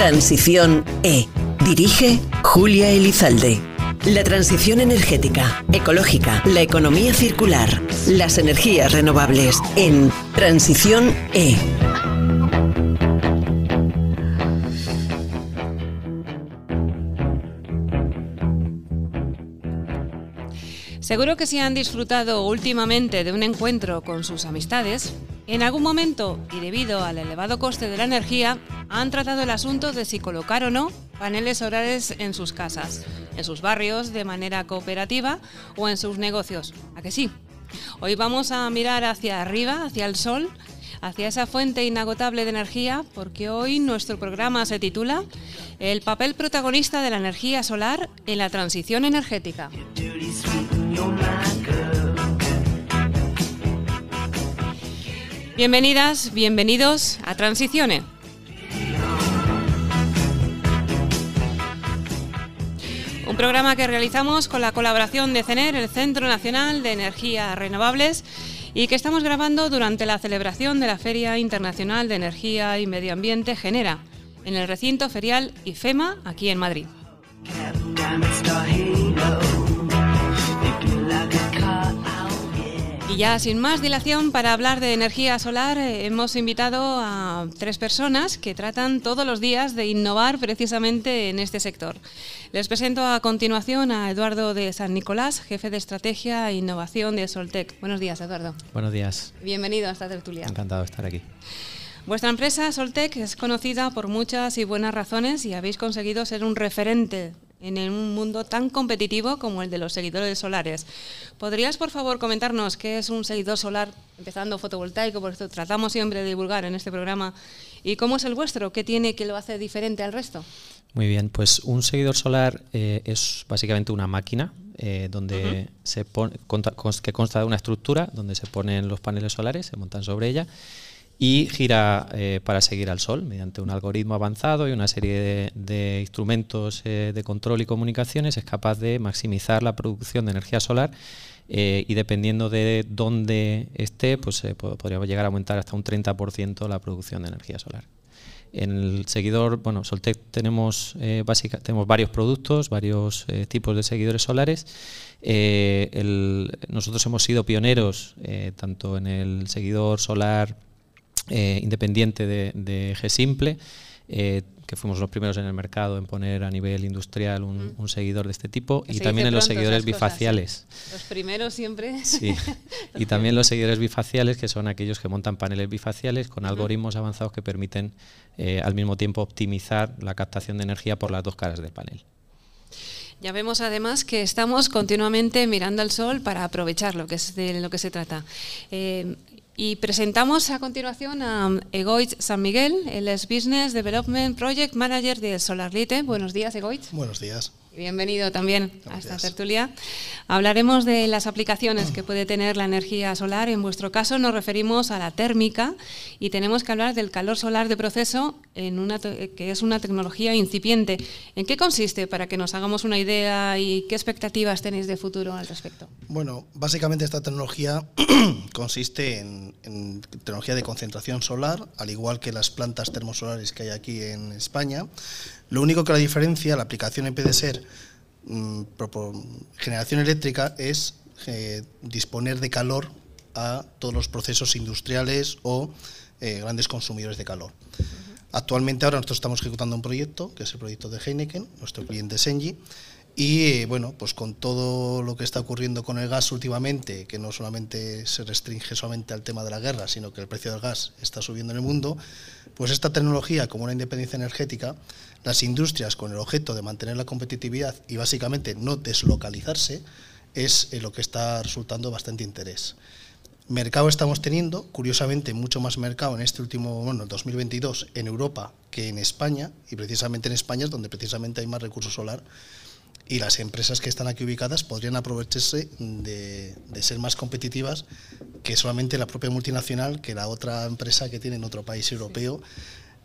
Transición E. Dirige Julia Elizalde. La transición energética, ecológica, la economía circular, las energías renovables en Transición E. Seguro que si han disfrutado últimamente de un encuentro con sus amistades, en algún momento y debido al elevado coste de la energía, han tratado el asunto de si colocar o no paneles solares en sus casas, en sus barrios de manera cooperativa o en sus negocios. ¿A que sí? Hoy vamos a mirar hacia arriba, hacia el sol, hacia esa fuente inagotable de energía, porque hoy nuestro programa se titula El papel protagonista de la energía solar en la transición energética. Bienvenidas, bienvenidos a Transiciones. Un programa que realizamos con la colaboración de CENER, el Centro Nacional de Energías Renovables, y que estamos grabando durante la celebración de la Feria Internacional de Energía y Medio Ambiente Genera, en el recinto ferial IFEMA, aquí en Madrid. Y ya sin más dilación, para hablar de energía solar, eh, hemos invitado a tres personas que tratan todos los días de innovar precisamente en este sector. Les presento a continuación a Eduardo de San Nicolás, jefe de estrategia e innovación de Soltec. Buenos días, Eduardo. Buenos días. Bienvenido a esta tertulia. Encantado de estar aquí. Vuestra empresa Soltec es conocida por muchas y buenas razones y habéis conseguido ser un referente en un mundo tan competitivo como el de los seguidores solares. ¿Podrías, por favor, comentarnos qué es un seguidor solar, empezando fotovoltaico, por esto tratamos siempre de divulgar en este programa, y cómo es el vuestro, qué tiene que lo hace diferente al resto? Muy bien, pues un seguidor solar eh, es básicamente una máquina eh, donde se pone, que consta de una estructura donde se ponen los paneles solares, se montan sobre ella y gira eh, para seguir al Sol mediante un algoritmo avanzado y una serie de, instrumentos eh, de control y comunicaciones es capaz de maximizar la producción de energía solar eh, y dependiendo de dónde esté, pues podríamos llegar a aumentar hasta un 30% la producción de energía solar. En el seguidor, bueno, Soltec tenemos, básica, tenemos varios productos, varios tipos de seguidores solares. nosotros hemos sido pioneros tanto en el seguidor solar eh, independiente de, de G-Simple, eh, que fuimos los primeros en el mercado en poner a nivel industrial un, mm. seguidor de este tipo, y también en los seguidores bifaciales. Los primeros siempre. Sí, y también los seguidores bifaciales, que son aquellos que montan paneles bifaciales con algoritmos avanzados que permiten eh, al mismo tiempo optimizar la captación de energía por las dos caras del panel. Ya vemos además que estamos continuamente mirando al sol para aprovecharlo, que es de lo que se trata. Y presentamos a continuación a Egoitz San Miguel, el es Business Development Project Manager de SolarLite. Buenos días, Egoitz. Buenos días. Bienvenido también a esta tertulia. Hablaremos de las aplicaciones que puede tener la energía solar. En vuestro caso nos referimos a la térmica y tenemos que hablar del calor solar de proceso, en una que es una tecnología incipiente. ¿En qué consiste para que nos hagamos una idea y qué expectativas tenéis de futuro al respecto? Bueno, básicamente esta tecnología consiste en, en tecnología de concentración solar, al igual que las plantas termosolares que hay aquí en España lo único que la diferencia, la aplicación en vez de ser mm, generación eléctrica, es eh, disponer de calor a todos los procesos industriales o eh, grandes consumidores de calor. Actualmente ahora nosotros estamos ejecutando un proyecto, que es el proyecto de Heineken, nuestro cliente Senji, y eh, bueno, pues con todo lo que está ocurriendo con el gas últimamente, que no solamente se restringe solamente al tema de la guerra, sino que el precio del gas está subiendo en el mundo, pues esta tecnología como una independencia energética las industrias con el objeto de mantener la competitividad y básicamente no deslocalizarse, es eh, lo que está resultando bastante interés. Mercado estamos teniendo, curiosamente, mucho más mercado en este último, bueno, 2022 en Europa que en España, y precisamente en España es donde precisamente hay más recurso solar, y las empresas que están aquí ubicadas podrían aprovecharse de, de, ser más competitivas que solamente la propia multinacional, que la otra empresa que tiene en otro país europeo,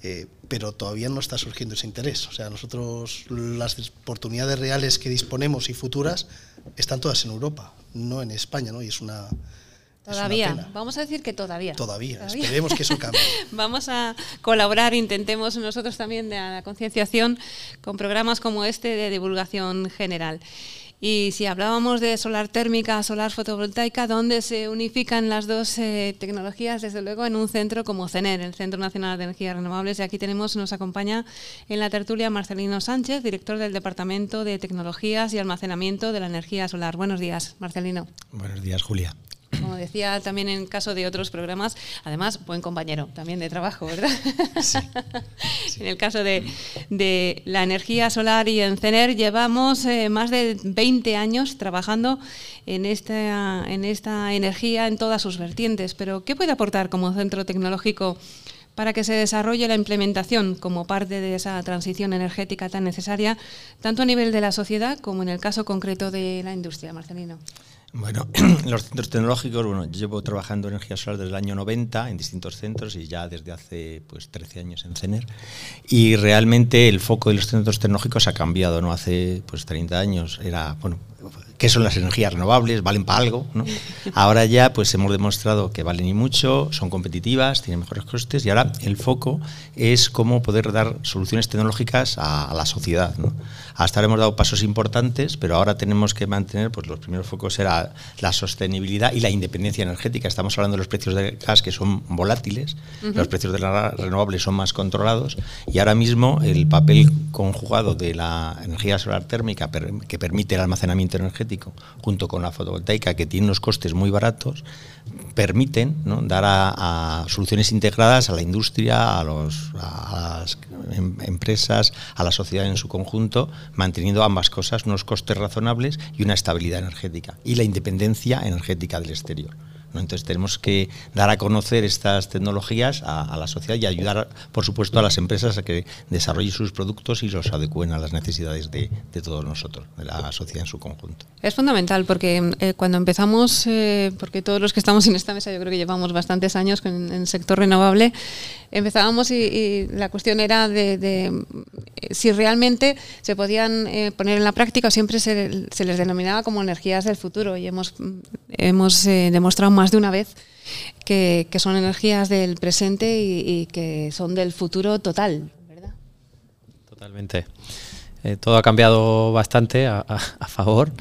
eh, pero todavía no está surgiendo ese interés. O sea, nosotros las oportunidades reales que disponemos y futuras están todas en Europa, no en España, ¿no? Y es una Todavía, vamos a decir que todavía. Todavía, esperemos que eso cambie. vamos a colaborar, intentemos nosotros también de la concienciación con programas como este de divulgación general. Y si hablábamos de solar térmica, solar fotovoltaica, ¿dónde se unifican las dos eh, tecnologías? Desde luego en un centro como CENER, el Centro Nacional de Energías Renovables. Y aquí tenemos, nos acompaña en la tertulia Marcelino Sánchez, director del Departamento de Tecnologías y Almacenamiento de la Energía Solar. Buenos días, Marcelino. Buenos días, Julia como decía también en caso de otros programas, además buen compañero también de trabajo, ¿verdad? Sí. en el caso de, de, la energía solar y en CENER llevamos eh, más de 20 años trabajando en esta, en esta energía en todas sus vertientes, pero ¿qué puede aportar como centro tecnológico? para que se desarrolle la implementación como parte de esa transición energética tan necesaria, tanto a nivel de la sociedad como en el caso concreto de la industria, Marcelino. Bueno, los centros tecnológicos, bueno, llevo trabajando en energía solar desde el año 90 en distintos centros y ya desde hace pues 13 años en CENER. Y realmente el foco de los centros tecnológicos ha cambiado, ¿no? Hace pues 30 años era, bueno, qué son las energías renovables, valen para algo. ¿no? Ahora ya pues hemos demostrado que valen y mucho, son competitivas, tienen mejores costes y ahora el foco es cómo poder dar soluciones tecnológicas a, la sociedad. ¿no? Hasta ahora hemos dado pasos importantes, pero ahora tenemos que mantener, pues los primeros focos era la sostenibilidad y la independencia energética. Estamos hablando de los precios del gas que son volátiles, los precios de las renovables son más controlados y ahora mismo el papel conjugado de la energía solar térmica que permite el almacenamiento energético junto con la fotovoltaica, que tiene unos costes muy baratos, permiten dar a, soluciones integradas a la industria, a, los, a las em, empresas, a la sociedad en su conjunto, manteniendo ambas cosas, unos costes razonables y una estabilidad energética y la independencia energética del exterior. Entonces tenemos que dar a conocer estas tecnologías a, la sociedad y ayudar, por supuesto, a las empresas a que desarrollen sus productos y los adecúen a las necesidades de, todos nosotros, de la sociedad en su conjunto. Es fundamental porque eh, cuando empezamos, eh, porque todos los que estamos en esta mesa yo creo que llevamos bastantes años en el sector renovable, empezábamos y, la cuestión era de, eh, si realmente se podían poner en la práctica o siempre se, les denominaba como energías del futuro y hemos, hemos demostrado más de una vez que, son energías del presente y, que son del futuro total, ¿verdad? Totalmente. Eh, todo ha cambiado bastante a, favor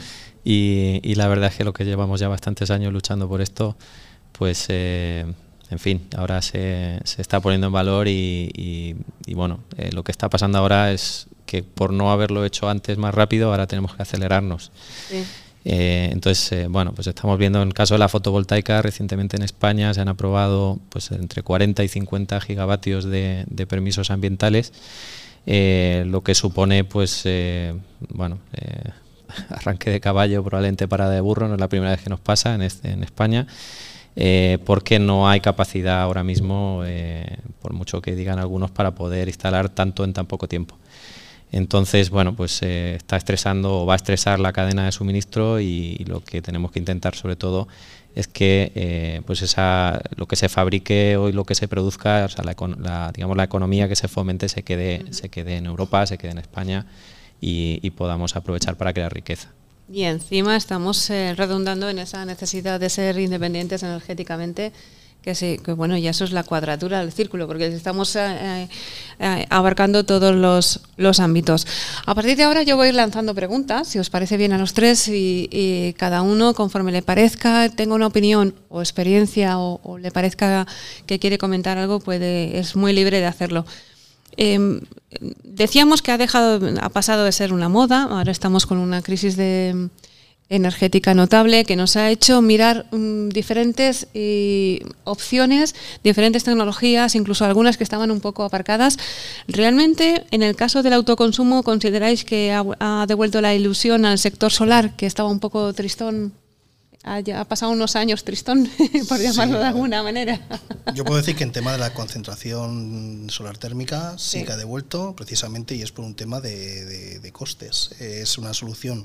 y, la verdad es que lo que llevamos ya bastantes años luchando por esto, pues eh, en fin, ahora se, se, está poniendo en valor y, bueno, eh, lo que está pasando ahora es que por no haberlo hecho antes más rápido, ahora tenemos que acelerarnos. Sí. Eh, entonces, eh, bueno, pues estamos viendo en el caso de la fotovoltaica, recientemente en España se han aprobado pues entre 40 y 50 gigavatios de, permisos ambientales, eh, lo que supone, pues, bueno, arranque de caballo, probablemente parada de burro, no es la primera vez que nos pasa en, este, en España. porque no hay capacidad ahora mismo, por mucho que digan algunos, para poder instalar tanto en tan poco tiempo. Entonces, bueno, pues eh, está estresando o va a estresar la cadena de suministro y, lo que tenemos que intentar sobre todo es que eh, pues esa, lo que se fabrique hoy, lo que se produzca, o sea, la, digamos, la economía que se fomente se quede, se quede en Europa, se quede en España y, podamos aprovechar para crear riqueza. Y encima estamos eh, redundando en esa necesidad de ser independientes energéticamente que sí, que bueno, ya eso es la cuadratura del círculo, porque estamos eh, eh, abarcando todos los, los, ámbitos. A partir de ahora yo voy a ir lanzando preguntas, si os parece bien a los tres, y, cada uno, conforme le parezca, tenga una opinión o experiencia o, le parezca que quiere comentar algo, puede, es muy libre de hacerlo. Em, decíamos que ha dejado, ha pasado de ser una moda, ahora estamos con una crisis de energética notable que nos ha hecho mirar mm, diferentes opciones, diferentes tecnologías, incluso algunas que estaban un poco aparcadas. ¿Realmente en el caso del autoconsumo consideráis que ha, devuelto la ilusión al sector solar, que estaba un poco tristón? Ha, ha pasado unos años tristón, por llamarlo de alguna manera. Yo puedo decir que en tema de la concentración solar térmica sí, que ha devuelto, precisamente, y es por un tema de, de costes. Es una solución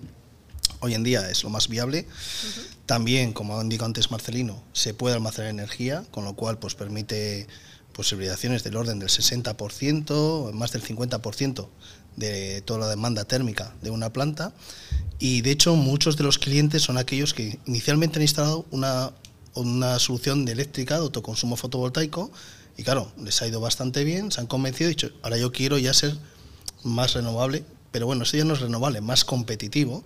hoy en día es lo más viable. También, como ha indicado antes Marcelino, se puede almacenar energía, con lo cual pues, permite posibilidades del orden del 60%, más del 50% de toda la demanda térmica de una planta. Y de hecho muchos de los clientes son aquellos que inicialmente han instalado una una solución de eléctrica de autoconsumo fotovoltaico y claro, les ha ido bastante bien, se han convencido y dicho, ahora yo quiero ya ser más renovable, pero bueno, eso ya no es renovable, más competitivo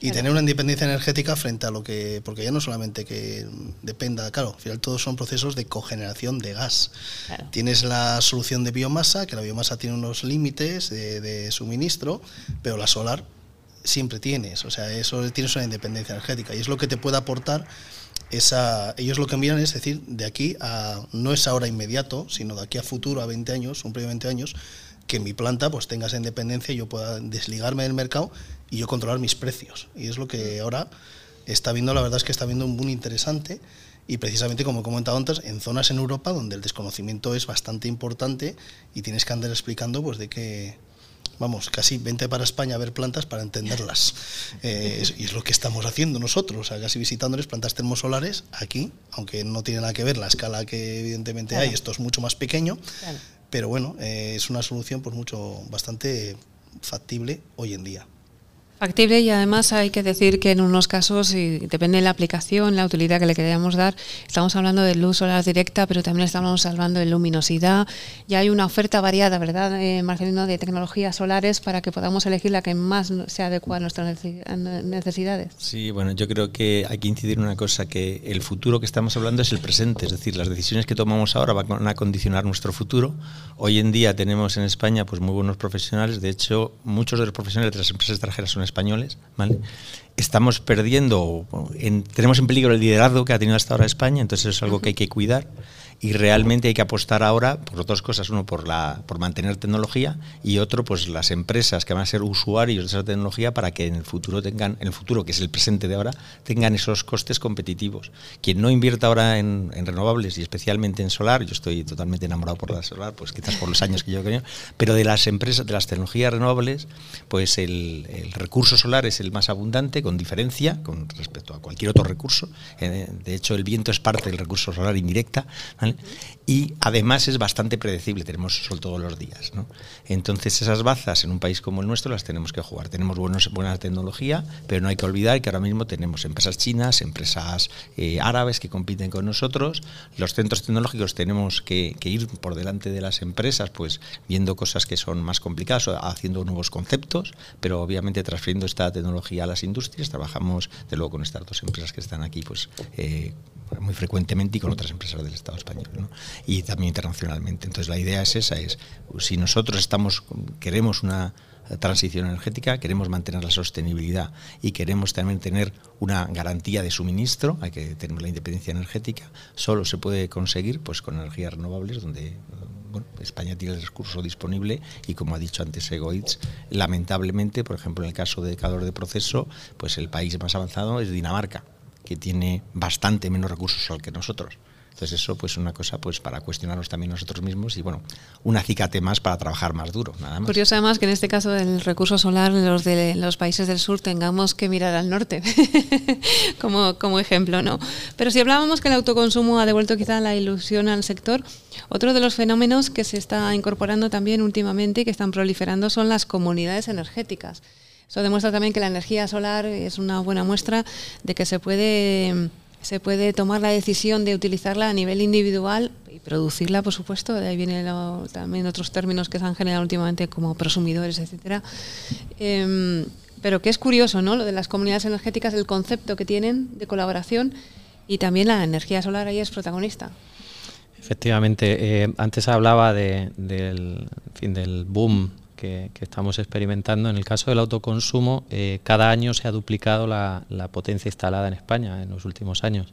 y tener una independencia energética frente a lo que, porque ya no solamente que dependa, claro, al final todos son procesos de cogeneración de gas. Tienes la solución de biomasa, que la biomasa tiene unos límites de, suministro, pero la solar siempre tienes, o sea, eso tienes una independencia energética y es lo que te puede aportar esa, ellos lo que miran es decir, de aquí a, no es ahora inmediato, sino de aquí a futuro, a 20 años, un periodo de 20 años, que mi planta pues tenga esa independencia y yo pueda desligarme del mercado y yo controlar mis precios. Y es lo que ahora está viendo, la verdad es que está viendo un boom interesante. Y precisamente como he comentado antes, en zonas en Europa donde el desconocimiento es bastante importante y tienes que andar explicando pues de qué vamos, casi vente para España a ver plantas para entenderlas. Eh, y es lo que estamos haciendo nosotros, o sea, casi visitándoles plantas termosolares aquí, aunque no tiene nada que ver la escala que evidentemente hay, esto es mucho más pequeño, pero bueno, eh, es una solución pues mucho, bastante factible hoy en día. Factible y además hay que decir que en unos casos, y depende de la aplicación, la utilidad que le queramos dar, estamos hablando de luz solar directa, pero también estamos hablando de luminosidad. Ya hay una oferta variada, ¿verdad, eh, Marcelino, de tecnologías solares para que podamos elegir la que más se adecua a nuestras necesidades? Sí, bueno, yo creo que hay que incidir en una cosa, que el futuro que estamos hablando es el presente, es decir, las decisiones que tomamos ahora van a condicionar nuestro futuro. Hoy en día tenemos en España pues muy buenos profesionales, de hecho, muchos de los profesionales de las empresas extranjeras son españoles, ¿vale? Estamos perdiendo, tenemos en peligro el liderazgo que ha tenido hasta ahora España, entonces eso es algo que hay que cuidar y realmente hay que apostar ahora por dos cosas, uno por la por mantener tecnología y otro pues las empresas que van a ser usuarios de esa tecnología para que en el futuro tengan en el futuro que es el presente de ahora tengan esos costes competitivos. Quien no invierta ahora en, renovables y especialmente en solar, yo estoy totalmente enamorado por la solar, pues quizás por los años que yo he pero de las empresas de las tecnologías renovables, pues el, recurso solar es el más abundante con diferencia con respecto a cualquier otro recurso. Eh, de hecho, el viento es parte del recurso solar indirecta. Y además es bastante predecible, tenemos sol todos los días. Entonces esas bazas en un país como el nuestro las tenemos que jugar. Tenemos buenos, buena tecnología, pero no hay que olvidar que ahora mismo tenemos empresas chinas, empresas eh, árabes que compiten con nosotros. Los centros tecnológicos tenemos que, ir por delante de las empresas, pues viendo cosas que son más complicadas, o haciendo nuevos conceptos, pero obviamente transfiriendo esta tecnología a las industrias. Trabajamos de luego con estas dos empresas que están aquí, pues eh, muy frecuentemente y con otras empresas del Estado español y también internacionalmente. Entonces la idea es esa, es si nosotros queremos una transición energética, queremos mantener la sostenibilidad y queremos también tener una garantía de suministro, hay que tener la independencia energética, solo se puede conseguir pues con energías renovables donde España tiene el recurso disponible y como ha dicho antes Egoitz, lamentablemente, por ejemplo, en el caso de calor de proceso, pues el país más avanzado es Dinamarca que tiene bastante menos recursos que nosotros. Entonces eso pues una cosa pues para cuestionarnos también nosotros mismos y bueno, un acicate más para trabajar más duro, nada más. Curioso además que en este caso del recurso solar los de los países del sur tengamos que mirar al norte como, como ejemplo, ¿no? Pero si hablábamos que el autoconsumo ha devuelto quizá la ilusión al sector, otro de los fenómenos que se está incorporando también últimamente y que están proliferando son las comunidades energéticas. Eso demuestra también que la energía solar es una buena muestra de que se puede, se puede tomar la decisión de utilizarla a nivel individual y producirla, por supuesto. De ahí vienen también otros términos que se han generado últimamente como prosumidores, etcétera. Em, pero que es curioso, ¿no? Lo de las comunidades energéticas, el concepto que tienen de colaboración y también la energía solar ahí es protagonista. Efectivamente, eh, antes hablaba del, fin, del boom que, estamos experimentando. En el caso del autoconsumo, eh, cada año se ha duplicado la, potencia instalada en España en los últimos años.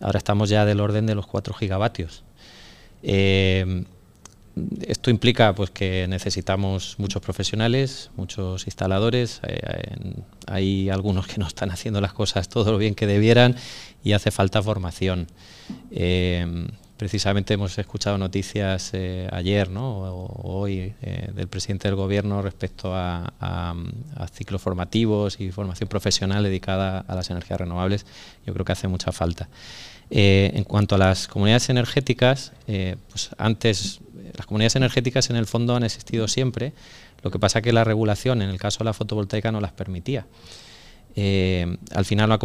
Ahora estamos ya del orden de los 4 gigavatios. Eh, esto implica pues que necesitamos muchos profesionales, muchos instaladores. Eh, hay algunos que no están haciendo las cosas todo lo bien que debieran y hace falta formación. Precisamente hemos escuchado noticias eh, ayer ¿no? o, hoy eh, del presidente del gobierno respecto a, ciclos formativos y formación profesional dedicada a las energías renovables. Yo creo que hace mucha falta. Eh, en cuanto a las comunidades energéticas, pues antes las comunidades energéticas en el fondo han existido siempre, lo que pasa que la regulación en el caso de la fotovoltaica no las permitía. al final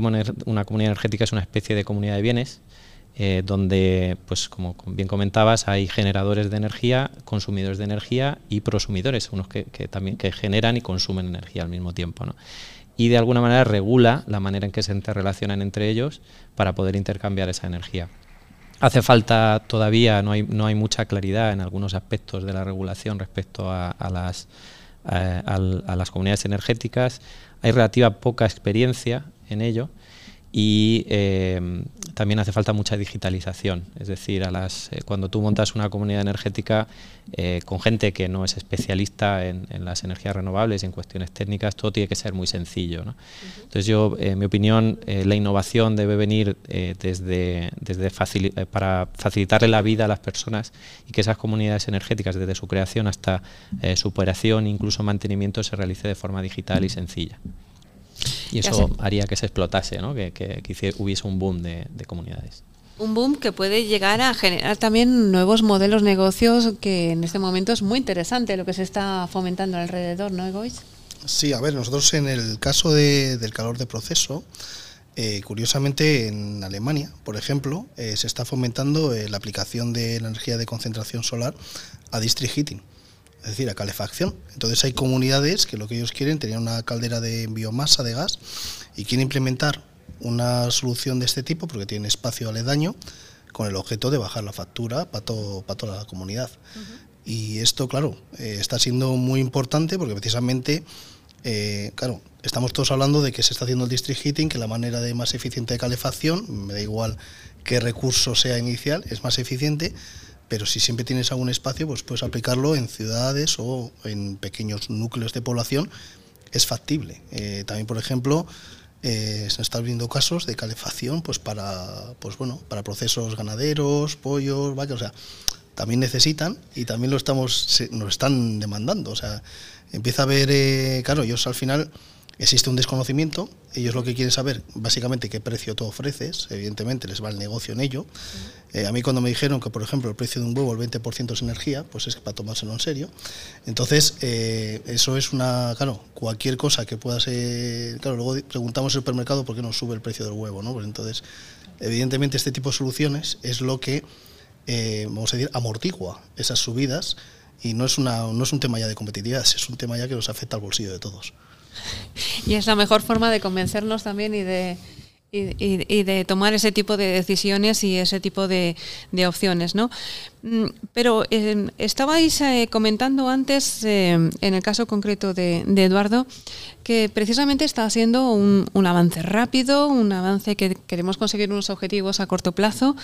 una comunidad energética es una especie de comunidad de bienes eh, donde, pues como bien comentabas, hay generadores de energía, consumidores de energía y prosumidores, unos que, también que generan y consumen energía al mismo tiempo. Y de alguna manera regula la manera en que se interrelacionan entre ellos para poder intercambiar esa energía. Hace falta todavía, no hay, no hay mucha claridad en algunos aspectos de la regulación respecto a, las, a las comunidades energéticas. Hay relativa poca experiencia en ello y eh, también hace falta mucha digitalización. Es decir, a las, eh, cuando tú montas una comunidad energética eh, con gente que no es especialista en, las energías renovables y en cuestiones técnicas, todo tiene que ser muy sencillo. Entonces yo, en mi opinión, la innovación debe venir desde, desde para facilitarle la vida a las personas y que esas comunidades energéticas, desde su creación hasta su operación, incluso mantenimiento, se realice de forma digital y sencilla. Y eso haría que se explotase, ¿no? que, que, hubiese un boom de, comunidades. Un boom que puede llegar a generar también nuevos modelos de negocios, que en este momento es muy interesante lo que se está fomentando alrededor, ¿no, Egois? Sí, a ver, nosotros en el caso del calor de proceso, eh, curiosamente en Alemania, por ejemplo, eh, se está fomentando eh, la aplicación de la energía de concentración solar a district heating es decir, a calefacción. Entonces hay comunidades que lo que ellos quieren, tener una caldera de biomasa de gas y quieren implementar una solución de este tipo porque tienen espacio aledaño con el objeto de bajar la factura para, para toda la comunidad. Y esto, claro, eh, está siendo muy importante porque precisamente, eh, claro, estamos todos hablando de que se está haciendo el district heating, que la manera de más eficiente de calefacción, me da igual qué recurso sea inicial, es más eficiente, pero si siempre tienes algún espacio, pues puedes aplicarlo en ciudades o en pequeños núcleos de población, es factible. Eh, también, por ejemplo, eh, se están viendo casos de calefacción pues para, pues bueno, para procesos ganaderos, pollos, vacas, o sea, también necesitan y también lo estamos, nos están demandando. O sea, empieza a haber, eh, claro, ellos al final existe un desconocimiento, ellos lo que quieren saber básicamente qué precio tú ofreces, evidentemente les va el negocio en ello. Eh, a mí cuando me dijeron que, por ejemplo, el precio de un huevo, el 20% es energía, pues es para tomárselo en serio. Entonces, eh, eso es una, claro, cualquier cosa que pueda ser, claro, luego preguntamos el supermercado por qué no sube el precio del huevo, ¿no? Pues entonces, evidentemente este tipo de soluciones es lo que, eh, vamos a decir, amortigua esas subidas y no es, una, no es un tema ya de competitividad, es un tema ya que nos afecta al bolsillo de todos. Y es la mejor forma de convencernos también y de, y, de tomar ese tipo de decisiones y ese tipo de, opciones, ¿no? Mm, pero eh, estabais eh, comentando antes, eh, en el caso concreto de, Eduardo, que precisamente está haciendo un, avance rápido, un avance que queremos conseguir unos objetivos a corto plazo,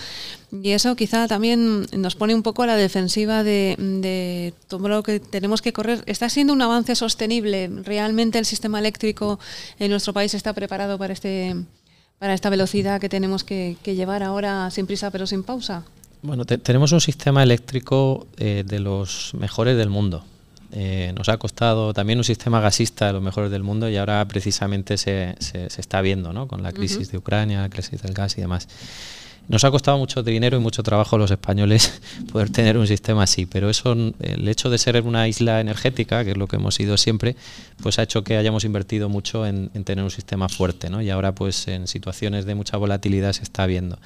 y eso quizá también nos pone un poco a la defensiva de, de todo lo que tenemos que correr. ¿Está siendo un avance sostenible? ¿Realmente el sistema eléctrico en nuestro país está preparado para este para esta velocidad que tenemos que, llevar ahora sin prisa pero sin pausa? Bueno, tenemos un sistema eléctrico eh, de los mejores del mundo. Eh, nos ha costado también un sistema gasista de los mejores del mundo y ahora precisamente se, se, está viendo ¿no? con la crisis de Ucrania, la crisis del gas y demás. Nos ha costado mucho dinero y mucho trabajo los españoles poder tener un sistema así, pero eso, el hecho de ser una isla energética, que es lo que hemos sido siempre, pues ha hecho que hayamos invertido mucho en, tener un sistema fuerte, ¿no? Y ahora, pues en situaciones de mucha volatilidad se está viendo.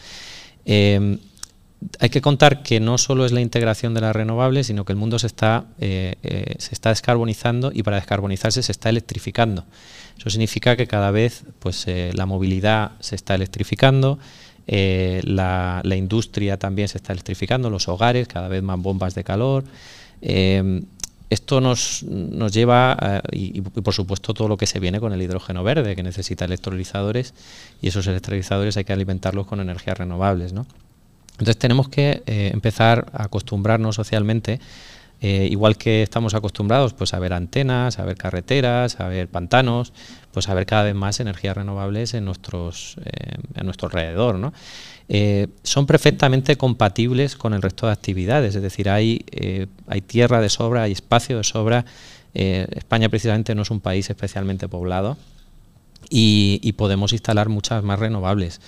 Eh, hay que contar que no solo es la integración de las renovables, sino que el mundo se está, eh, eh, se está descarbonizando y para descarbonizarse se está electrificando. Eso significa que cada vez pues, la movilidad se está electrificando, eh, la, industria también se está electrificando, los hogares, cada vez más bombas de calor. Eh, esto nos, nos lleva, y, por supuesto todo lo que se viene con el hidrógeno verde, que necesita electrolizadores, y esos electrolizadores hay que alimentarlos con energías renovables. ¿no? Entonces tenemos que eh, empezar a acostumbrarnos socialmente eh, igual que estamos acostumbrados pues, a ver antenas, a ver carreteras, a ver pantanos, pues a ver cada vez más energías renovables en, nuestros, eh, nuestro alrededor. ¿no? Eh, son perfectamente compatibles con el resto de actividades, es decir, hay, hay tierra de sobra, hay espacio de sobra. España precisamente no es un país especialmente poblado y podemos instalar muchas más renovables.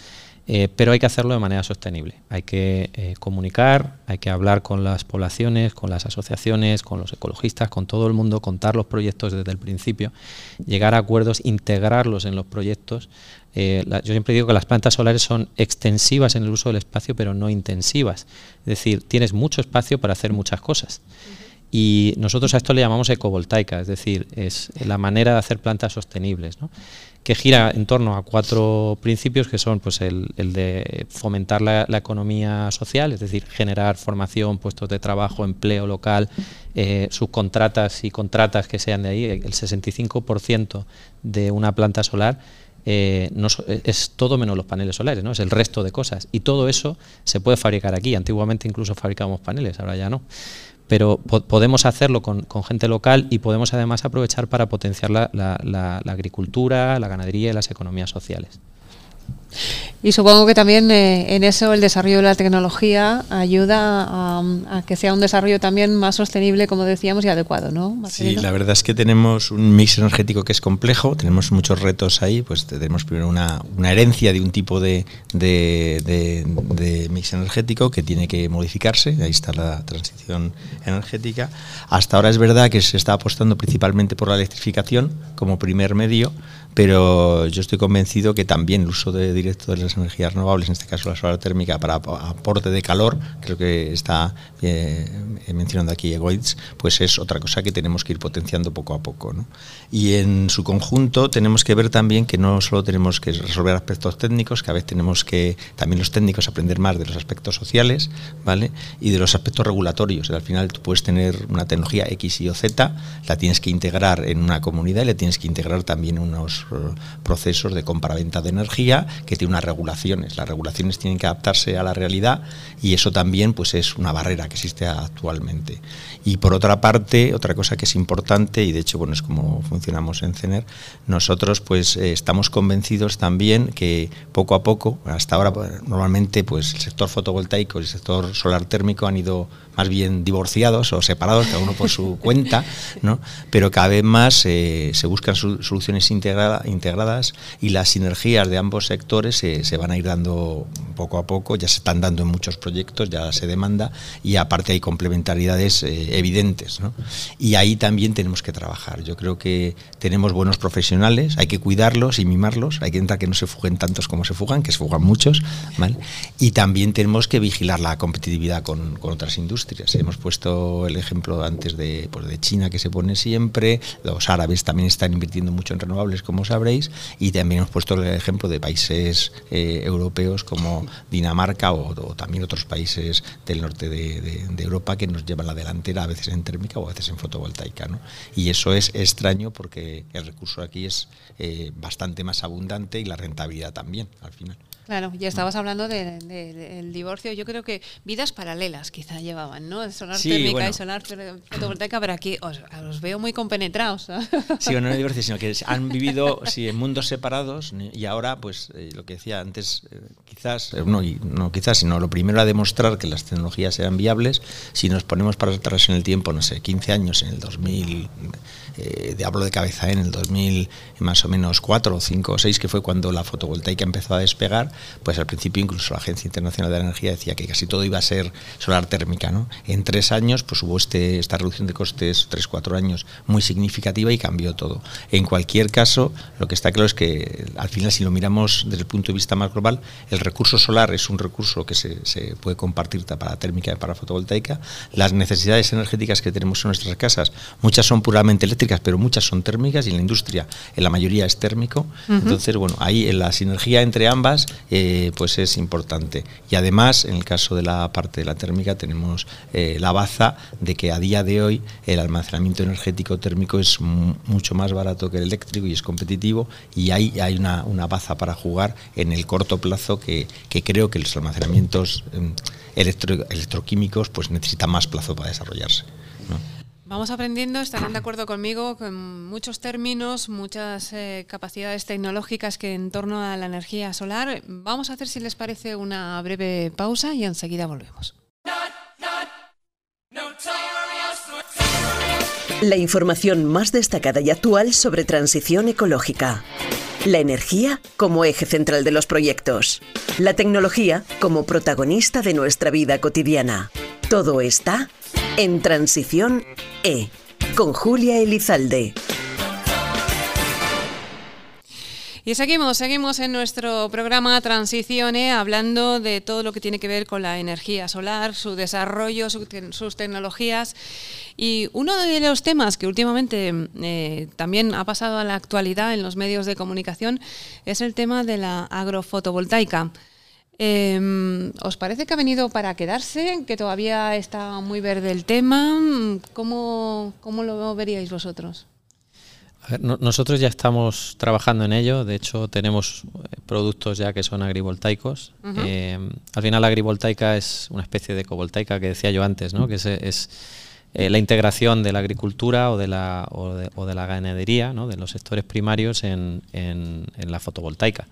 Eh, pero hay que hacerlo de manera sostenible. Hay que eh, comunicar, hay que hablar con las poblaciones, con las asociaciones, con los ecologistas, con todo el mundo, contar los proyectos desde el principio, llegar a acuerdos, integrarlos en los proyectos. Eh, yo siempre digo que las plantas solares son extensivas en el uso del espacio, pero no intensivas. Es decir, tienes mucho espacio para hacer muchas cosas. Y nosotros a esto le llamamos ecovoltaica, es decir, es la manera de hacer plantas sostenibles, ¿no? Que gira en torno a cuatro principios que son pues el, de fomentar la, economía social, es decir, generar formación, puestos de trabajo, empleo local, eh, subcontratas y contratas que sean de ahí. El 65% de una planta solar eh, no, es todo menos los paneles solares, ¿no? es el resto de cosas. Y todo eso se puede fabricar aquí. Antiguamente incluso fabricábamos paneles, ahora ya no pero podemos hacerlo con, gente local y podemos además aprovechar para potenciar la agricultura, la ganadería y las economías sociales. Y supongo que también eh, en eso el desarrollo de la tecnología ayuda a, que sea un desarrollo también más sostenible, como decíamos, y adecuado, ¿no? Sí, la verdad es que tenemos un mix energético que es complejo, tenemos muchos retos ahí, pues tenemos primero una, herencia de un tipo de, de, mix energético que tiene que modificarse, ahí está la transición energética. Hasta ahora es verdad que se está apostando principalmente por la electrificación como primer medio, pero yo estoy convencido que también el uso de directo de las energías renovables, en este caso la solar térmica, para aporte de calor, creo que está eh, mencionando aquí Egoitz, pues es otra cosa que tenemos que ir potenciando poco a poco. Y en su conjunto tenemos que ver también que no solo tenemos que resolver aspectos técnicos, que a veces tenemos que también los técnicos aprender más de los aspectos sociales, ¿vale? Y de los aspectos regulatorios. Al final tú puedes tener una tecnología X, Y o Z, la tienes que integrar en una comunidad y le tienes que integrar también unos procesos de compra-venta de energía que tiene unas regulaciones. Las regulaciones tienen que adaptarse a la realidad y eso también pues es una barrera que existe actualmente. Y por otra parte, otra cosa que es importante y de hecho bueno es como funcionamos en CENER, nosotros pues eh, estamos convencidos también que poco a poco, hasta ahora pues, normalmente pues el sector fotovoltaico y el sector solar térmico han ido más bien divorciados o separados, cada uno por su cuenta, ¿no? pero cada vez más eh, se buscan soluciones integradas y las sinergias de ambos sectores se, van a ir dando poco a poco, ya se están dando en muchos proyectos, ya se demanda y aparte hay complementariedades eh, evidentes. Y ahí también tenemos que trabajar. Yo creo que tenemos buenos profesionales, hay que cuidarlos y mimarlos, hay que intentar que no se fuguen tantos como se fugan, que se fugan muchos, y también tenemos que vigilar la competitividad con, con otras industrias Hemos puesto el ejemplo antes de, pues de China que se pone siempre, los árabes también están invirtiendo mucho en renovables, como sabréis, y también hemos puesto el ejemplo de países eh, europeos como Dinamarca o, también otros países del norte de, Europa que nos llevan la delantera a veces en térmica o a veces en fotovoltaica. ¿no? Y eso es extraño porque el recurso aquí es eh, bastante más abundante y la rentabilidad también al final. Claro, ya estabas hablando del divorcio. Yo creo que vidas paralelas quizá llevaban, ¿no? Solar térmica y solar fotovoltaica, pero aquí os, veo muy compenetrados. Sí, bueno, no divorcio, sino que han vivido sí, en mundos separados y ahora, pues, eh, lo que decía antes, eh, quizás, eh, no, no quizás, sino lo primero a demostrar que las tecnologías sean viables. Si nos ponemos para atrás en el tiempo, no sé, 15 años, en el 2000 eh, de hablo de cabeza en el 2000 más o menos 4 o 5 o 6 que fue cuando la fotovoltaica empezó a despegar pues al principio incluso la Agencia Internacional de la Energía decía que casi todo iba a ser solar térmica ¿no? en tres años pues hubo este, esta reducción de costes 3-4 años muy significativa y cambió todo. En cualquier caso lo que está claro es que al final si lo miramos desde el punto de vista más global el recurso solar es un recurso que se, se puede compartir para térmica y para fotovoltaica. Las necesidades energéticas que tenemos en nuestras casas muchas son puramente eléctricas pero muchas son térmicas y en la industria en la mayoría es térmico. Entonces, bueno, ahí la sinergia entre ambas eh, pues es importante. Y además, en el caso de la parte de la térmica, tenemos eh, la baza de que a día de hoy el almacenamiento energético térmico es mucho más barato que el eléctrico y es competitivo y ahí hay una, una baza para jugar en el corto plazo que, que creo que los almacenamientos em, electroquímicos pues necesitan más plazo para desarrollarse. Vamos aprendiendo, estarán de acuerdo conmigo con muchos términos, muchas eh, capacidades tecnológicas que en torno a la energía solar. Vamos a hacer, si les parece, una breve pausa y enseguida volvemos. La información más destacada y actual sobre transición ecológica. La energía como eje central de los proyectos. La tecnología como protagonista de nuestra vida cotidiana. Todo está en Transición E, con Julia Elizalde. Y seguimos, seguimos en nuestro programa Transiciones hablando de todo lo que tiene que ver con la energía solar, su desarrollo, sus tecnologías. Y uno de los temas que últimamente eh, también ha pasado a la actualidad en los medios de comunicación es el tema de la agrofotovoltaica. Em, ¿Os parece que ha venido para quedarse? ¿Que todavía está muy verde el tema? ¿Cómo, cómo lo veríais vosotros? nosotros ya estamos trabajando en ello, de hecho tenemos eh, productos ya que son agrivoltaicos. Eh, al final la agrivoltaica es una especie de ecovoltaica que decía yo antes, ¿no? que es, eh, la integración de la agricultura o de la, o de, la ganadería, de los sectores primarios en, en, la fotovoltaica.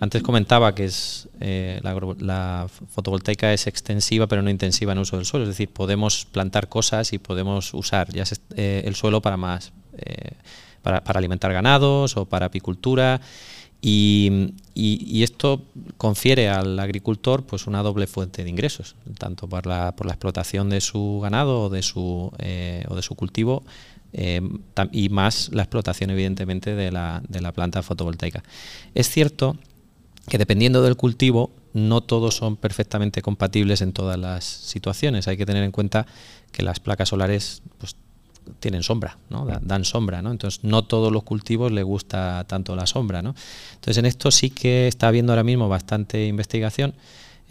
antes comentaba que es la, la, fotovoltaica es extensiva pero no intensiva en uso del suelo, es decir, podemos plantar cosas y podemos usar ya el suelo para más eh, para, alimentar ganados o para apicultura. Y, esto confiere al agricultor pues una doble fuente de ingresos, tanto por la, por la explotación de su ganado o de su, eh, o de su cultivo, eh, y más la explotación evidentemente de la, de la planta fotovoltaica. Es cierto que dependiendo del cultivo, no todos son perfectamente compatibles en todas las situaciones. Hay que tener en cuenta que las placas solares pues, tienen sombra, ¿no? dan sombra, ¿no? Entonces no todos los cultivos les gusta tanto la sombra, ¿no? Entonces en esto sí que está habiendo ahora mismo bastante investigación,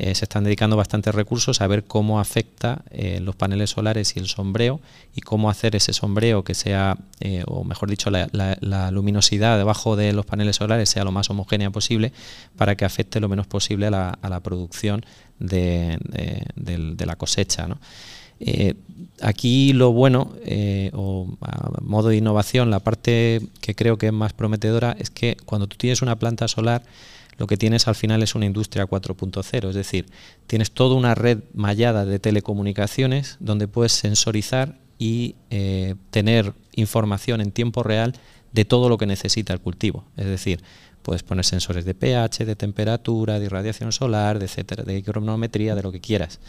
eh, se están dedicando bastantes recursos a ver cómo afecta eh, los paneles solares y el sombreo y cómo hacer ese sombreo que sea, eh, o mejor dicho, la, luminosidad debajo de los paneles solares sea lo más homogénea posible para que afecte lo menos posible a la, producción de, de la cosecha, ¿no? Eh, aquí lo bueno, eh, o a modo de innovación, la parte que creo que es más prometedora es que cuando tú tienes una planta solar, lo que tienes al final es una industria 4.0, es decir, tienes toda una red mallada de telecomunicaciones donde puedes sensorizar y eh, tener información en tiempo real de todo lo que necesita el cultivo. Es decir, puedes poner sensores de pH, de temperatura, de irradiación solar, de etcétera, de cronometría, de lo que quieras.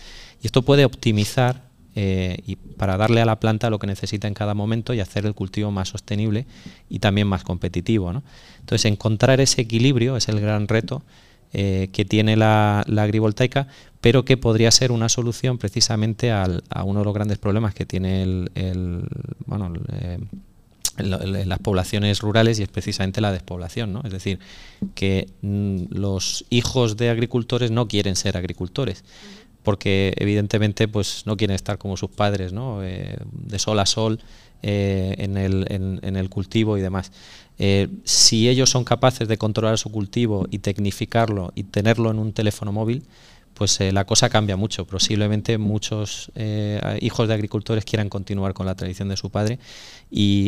Y esto puede optimizar eh, y para darle a la planta lo que necesita en cada momento y hacer el cultivo más sostenible y también más competitivo. Entonces, encontrar ese equilibrio es el gran reto eh, que tiene la, agrivoltaica, pero que podría ser una solución precisamente a uno de los grandes problemas que tiene el, bueno, eh, las poblaciones rurales y es precisamente la despoblación. Es decir, que mm, los hijos de agricultores no quieren ser agricultores porque evidentemente pues no quieren estar como sus padres. Eh, de sol a sol eh, en, el, cultivo y demás. Eh, si ellos son capaces de controlar su cultivo y tecnificarlo y tenerlo en un teléfono móvil, pues la cosa cambia mucho. Posiblemente muchos hijos de agricultores quieran continuar con la tradición de su padre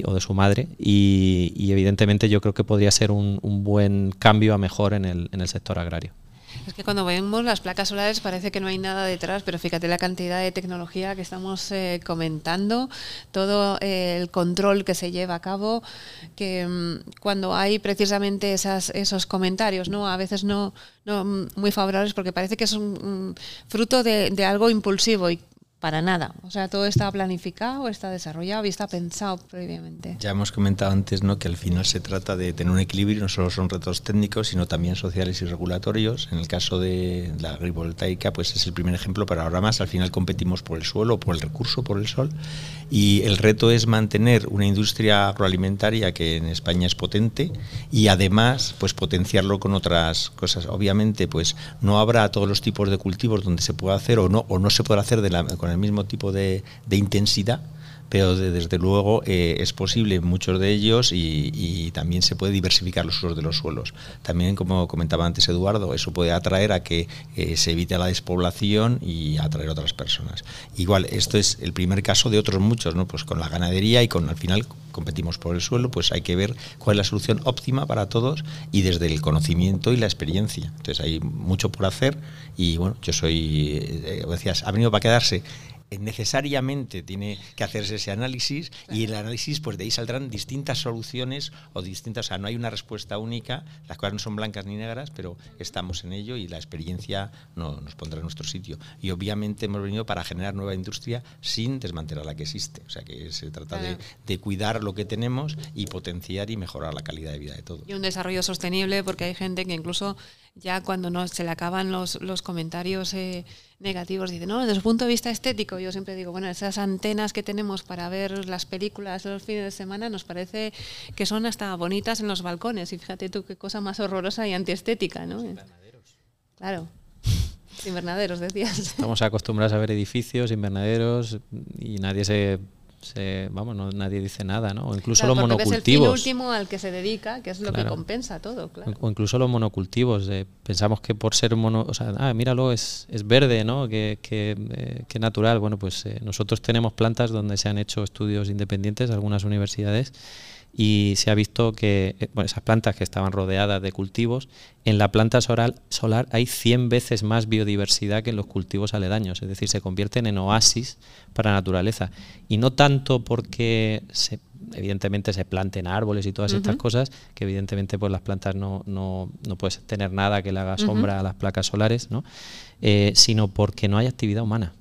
o de su madre y, y evidentemente yo creo que podría ser un, un buen cambio a mejor en el, en el sector agrario. Es que cuando vemos las placas solares parece que no hay nada detrás, pero fíjate la cantidad de tecnología que estamos eh, comentando, todo eh, el control que se lleva a cabo, que mm, cuando hay precisamente esas, esos comentarios, ¿no? A veces no, no mm, muy favorables porque parece que es un, fruto de, de algo impulsivo y para nada. O sea, todo está planificado, está desarrollado y está pensado previamente. Ya hemos comentado antes ¿no? que al final se trata de tener un equilibrio, no solo son retos técnicos, sino también sociales y regulatorios. En el caso de la agrivoltaica, pues es el primer ejemplo, pero ahora más al final competimos por el suelo, por el recurso, por el sol. Y el reto es mantener una industria agroalimentaria que en España es potente y además pues potenciarlo con otras cosas. Obviamente, pues no habrá todos los tipos de cultivos donde se pueda hacer o no, o no se puede hacer de la, con el mismo tipo de, intensidad, pero desde luego eh, es posible muchos de ellos y, también se puede diversificar los usos de los suelos. También, como comentaba antes Eduardo, eso puede atraer a que eh, se evite la despoblación y atraer a otras personas. Igual, esto es el primer caso de otros muchos, ¿no? Pues con la ganadería y con al final competimos por el suelo, pues hay que ver cuál es la solución óptima para todos y desde el conocimiento y la experiencia. Entonces hay mucho por hacer y bueno, yo soy, eh, decías, ha venido para quedarse necesariamente tiene que hacerse ese análisis y el análisis, pues de ahí saldrán distintas soluciones o distintas, o sea, no hay una respuesta única, las cosas no son blancas ni negras, pero estamos en ello y la experiencia no, nos pondrá en nuestro sitio. Y obviamente hemos venido para generar nueva industria sin desmantelar la que existe, o sea que se trata de, de cuidar lo que tenemos y potenciar y mejorar la calidad de vida de todo. Y un desarrollo sostenible porque hay gente que incluso ya cuando no se le acaban los, los comentarios eh, negativos, dice, no, desde su punto de vista estético, yo siempre digo, bueno, esas antenas que tenemos para ver las películas los fines de semana nos parece que son hasta bonitas en los balcones. Y fíjate tú qué cosa más horrorosa y antiestética, ¿no? Invernaderos. Claro. Invernaderos, decías. Estamos acostumbrados a ver edificios, invernaderos, y nadie se vamos, no, nadie dice nada, ¿no? O incluso los monocultivos. Ves el último al que se dedica, que es lo que compensa todo, claro. O incluso los monocultivos. pensamos que por ser mono, o sea, ah, míralo, es, es verde, ¿no? Que, que, eh, natural. Bueno, pues eh, nosotros tenemos plantas donde se han hecho estudios independientes, algunas universidades, y se ha visto que eh, bueno, esas plantas que estaban rodeadas de cultivos, en la planta solar, solar hay 100 veces más biodiversidad que en los cultivos aledaños, es decir, se convierten en oasis para la naturaleza. Y no tanto porque se, evidentemente se planten árboles y todas estas cosas, que evidentemente pues las plantas no, no, no puedes tener nada que le haga sombra a las placas solares, ¿no? Eh, sino porque no hay actividad humana.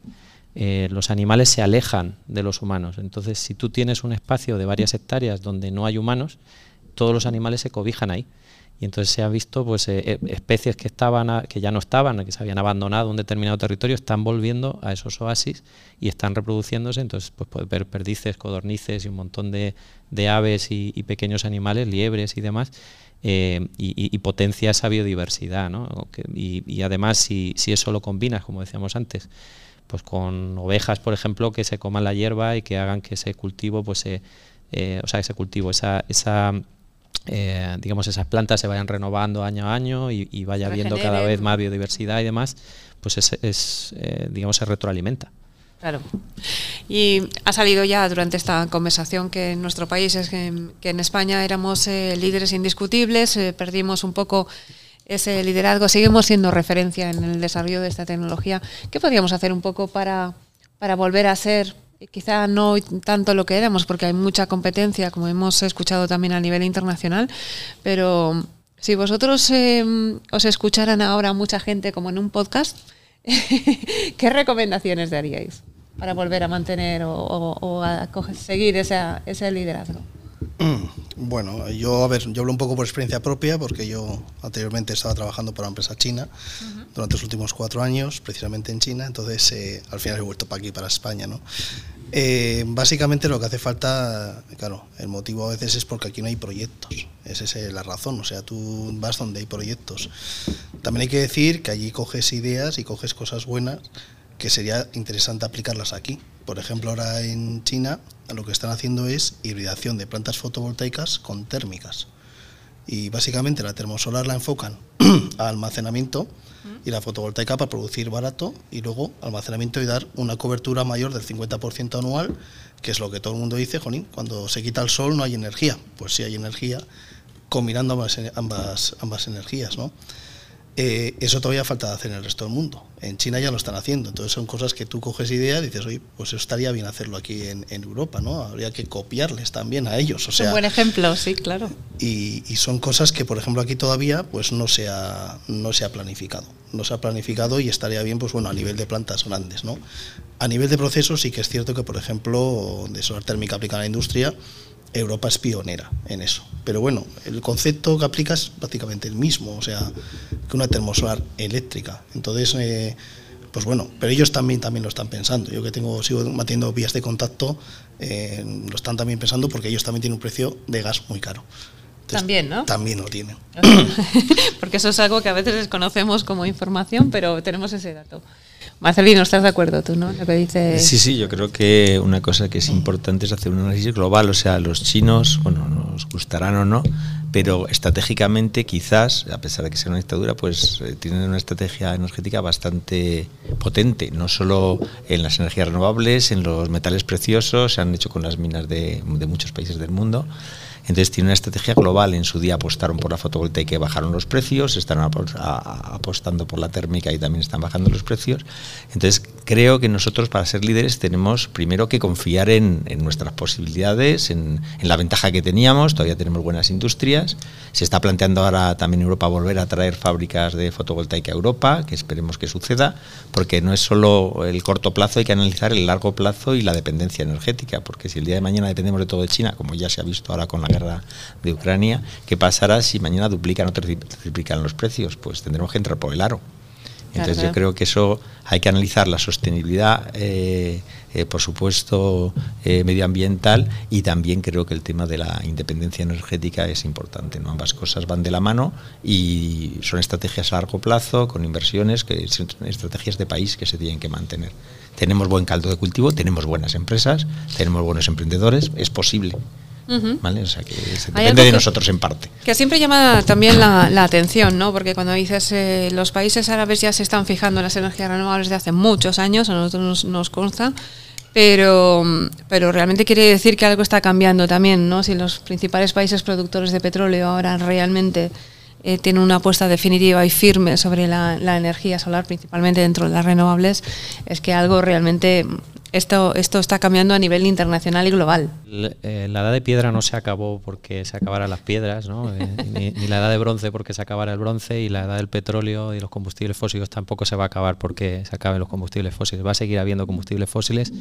Eh, los animales se alejan de los humanos. Entonces, si tú tienes un espacio de varias hectáreas donde no hay humanos, todos los animales se cobijan ahí. Y entonces se ha visto pues eh, eh, especies que estaban que ya no estaban, que se habían abandonado un determinado territorio, están volviendo a esos oasis y están reproduciéndose. Entonces, pues puedes ver perdices, codornices y un montón de, aves y, pequeños animales, liebres y demás. y, potencia esa biodiversidad. ¿no? y, y, además, si, si eso lo combinas, como decíamos antes, pues con ovejas, por ejemplo, que se coman la hierba y que hagan que ese cultivo, pues, eh, o sea, ese cultivo, esa, esa eh, digamos, esas plantas se vayan renovando año a año y, vaya habiendo cada vez más biodiversidad y demás, pues es, eh, digamos, se retroalimenta. Claro. Y ha salido ya durante esta conversación que en nuestro país es que, en España éramos líderes indiscutibles, perdimos un poco ese liderazgo, seguimos siendo referencia en el desarrollo de esta tecnología. ¿Qué podríamos hacer un poco para, para volver a ser, quizá no tanto lo que éramos, porque hay mucha competencia, como hemos escuchado también a nivel internacional, pero si vosotros em, os escucharan ahora mucha gente como en un podcast, ¿qué recomendaciones daríais para volver a mantener o, a seguir ese liderazgo? Bueno, yo a ver, yo hablo un poco por experiencia propia porque yo anteriormente estaba trabajando para una empresa china durante los últimos cuatro años, precisamente en China, entonces eh, al final he vuelto para aquí, para España, ¿no? Eh, básicamente lo que hace falta, claro, el motivo a veces es porque aquí no hay proyectos, esa es la razón, o sea, tú vas donde hay proyectos. También hay que decir que allí coges ideas y coges cosas buenas que sería interesante aplicarlas aquí. Por ejemplo, ahora en China lo que están haciendo es hibridación de plantas fotovoltaicas con térmicas. Y básicamente la termosolar la enfocan a almacenamiento y la fotovoltaica para producir barato y luego almacenamiento y dar una cobertura mayor del 50% anual, que es lo que todo el mundo dice, Jonín, cuando se quita el sol no hay energía. Pues sí hay energía combinando ambas, ambas, ambas energías, ¿no? Eh, eso todavía falta hacer en el resto del mundo. En China ya lo están haciendo, entonces son cosas que tú coges ideas y dices, oye, pues eso estaría bien hacerlo aquí en, Europa, ¿no? Habría que copiarles también a ellos. O sea, Un buen ejemplo, sí, claro. Y, son cosas que, por ejemplo, aquí todavía pues no se, ha, no se ha planificado. No se ha planificado y estaría bien, pues bueno, a nivel de plantas grandes, ¿no? A nivel de procesos sí que es cierto que, por ejemplo, de solar térmica aplicada a la industria, Europa es pionera en eso. Pero bueno, el concepto que aplica es prácticamente el mismo, o sea, que una termosolar eléctrica. Entonces, eh, pues bueno, pero ellos también, también lo están pensando. Yo que tengo, sigo manteniendo vías de contacto, eh, lo están también pensando porque ellos también tienen un precio de gas muy caro. también, ¿no? También lo tienen. porque eso es algo que a veces desconocemos como información, pero tenemos ese dato. Marcelino, ¿estás de acuerdo tú, no? Lo que. Sí, sí, yo creo que una cosa que es importante es hacer un análisis global, o sea, los chinos, bueno, nos gustarán o no, pero estratégicamente quizás, a pesar de que sea una dictadura, pues eh, tienen una estrategia energética bastante potente, no solo en las energías renovables, en los metales preciosos, se han hecho con las minas de muchos países del mundo Entonces tiene una estrategia global. En su día apostaron por la fotovoltaica y bajaron los precios, están apostando por la térmica y también están bajando los precios. Entonces creo que nosotros para ser líderes tenemos primero que confiar en, nuestras posibilidades, en, la ventaja que teníamos, todavía tenemos buenas industrias. Se está planteando ahora también Europa volver a traer fábricas de fotovoltaica a Europa, que esperemos que suceda, porque no es solo el corto plazo, hay que analizar el largo plazo y la dependencia energética, porque si el día de mañana dependemos de todo de China, como ya se ha visto ahora con la guerra de Ucrania, ¿qué pasará si mañana duplican o triplican los precios? Pues tendremos que entrar por el aro. Entonces yo creo que eso hay que analizar la sostenibilidad, eh, eh, por supuesto, eh, medioambiental y también creo que el tema de la independencia energética es importante. ¿no? Ambas cosas van de la mano y son estrategias a largo plazo, con inversiones, que son estrategias de país que se tienen que mantener. Tenemos buen caldo de cultivo, tenemos buenas empresas, tenemos buenos emprendedores, es posible. ¿Vale? O sea que depende de nosotros en parte. Que siempre llama también la, atención, ¿no? Porque cuando dices eh, los países árabes ya se están fijando en las energías renovables de hace muchos años, a nosotros nos, consta, pero, pero realmente quiere decir que algo está cambiando también, ¿no? Si los principales países productores de petróleo ahora realmente eh, tienen una apuesta definitiva y firme sobre la, la, energía solar, principalmente dentro de las renovables, es que algo realmente esto, esto está cambiando a nivel internacional y global. Eh, la edad de piedra no se acabó porque se acabaran las piedras, ¿no? Eh, ni, la edad de bronce porque se acabara el bronce, y la edad del petróleo y los combustibles fósiles tampoco se va a acabar porque se acaben los combustibles fósiles. Va a seguir habiendo combustibles fósiles.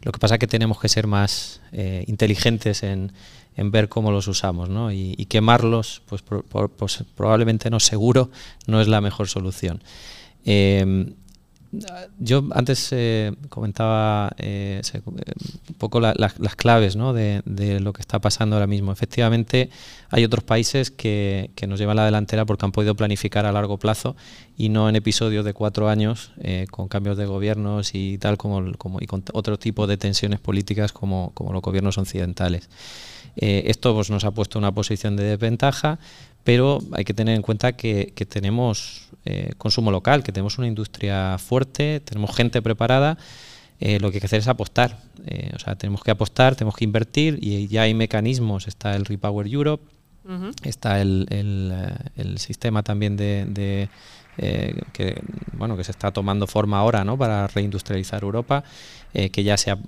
Lo que pasa es que tenemos que ser más eh, inteligentes en, en, ver cómo los usamos, ¿no? Y, quemarlos, pues, pues, probablemente no seguro, no es la mejor solución. Yo antes eh, comentaba eh, un poco las claves de, lo que está pasando ahora mismo. Efectivamente, hay otros países que, nos llevan la delantera porque han podido planificar a largo plazo y no en episodios de cuatro años eh, con cambios de gobiernos y tal como, como, y con otro tipo de tensiones políticas como, como los gobiernos occidentales. esto pues, nos ha puesto una posición de desventaja, pero hay que tener en cuenta que, tenemos eh, consumo local, que tenemos una industria fuerte, tenemos gente preparada. Eh, lo que hay que hacer es apostar. Eh, o sea, tenemos que apostar, tenemos que invertir y ya hay mecanismos. Está el Repower Europe, está el, el, sistema también de, que bueno que se está tomando forma ahora, ¿no? Para reindustrializar Europa. Que ya sea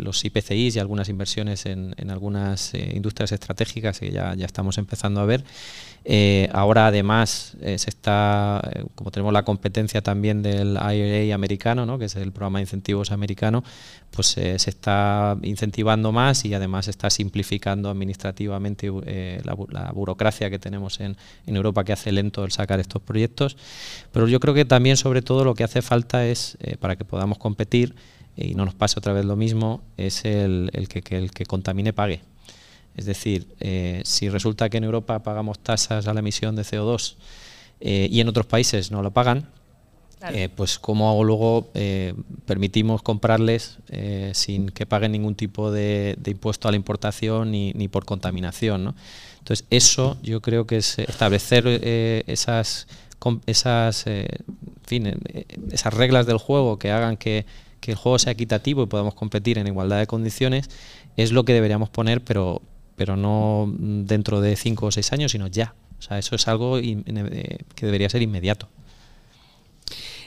los IPCIs y algunas inversiones en, algunas industrias estratégicas que ya, ya estamos empezando a ver. Eh, ahora además eh, se está, eh, como tenemos la competencia también del IRA americano, ¿no? que es el programa de incentivos americano, pues se está incentivando más y además se está simplificando administrativamente la, burocracia que tenemos en, en, Europa que hace lento el sacar estos proyectos. Pero yo creo que también sobre todo lo que hace falta es, para que podamos competir y no nos pase otra vez lo mismo, es el, el que el que contamine pague. Es decir, eh, si resulta que en Europa pagamos tasas a la emisión de CO2 eh, y en otros países no lo pagan, eh, pues cómo luego permitimos comprarles sin que paguen ningún tipo de, impuesto a la importación ni, por contaminación. Entonces, eso yo creo que es establecer esas, esas, esas reglas del juego que hagan que, que el juego sea equitativo y podamos competir en igualdad de condiciones, es lo que deberíamos poner, pero, pero no dentro de cinco o seis años, sino ya. O sea, eso es algo eh, que debería ser inmediato.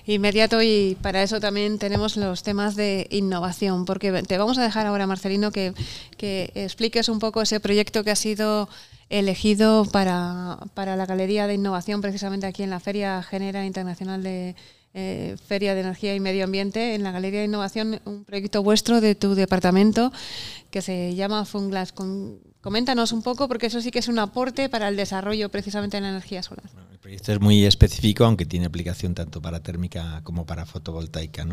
Inmediato y para eso también tenemos los temas de innovación, porque te vamos a dejar ahora, Marcelino, que, que expliques un poco ese proyecto que ha sido elegido para, para la Galería de Innovación, precisamente aquí en la Feria General Internacional de eh, Feria de Energía y Medio Ambiente, en la Galería de Innovación, un proyecto vuestro de tu departamento que se llama Funglas. coméntanos un poco, porque eso sí que es un aporte para el desarrollo precisamente de la energía solar. el proyecto es muy específico, aunque tiene aplicación tanto para térmica como para fotovoltaica.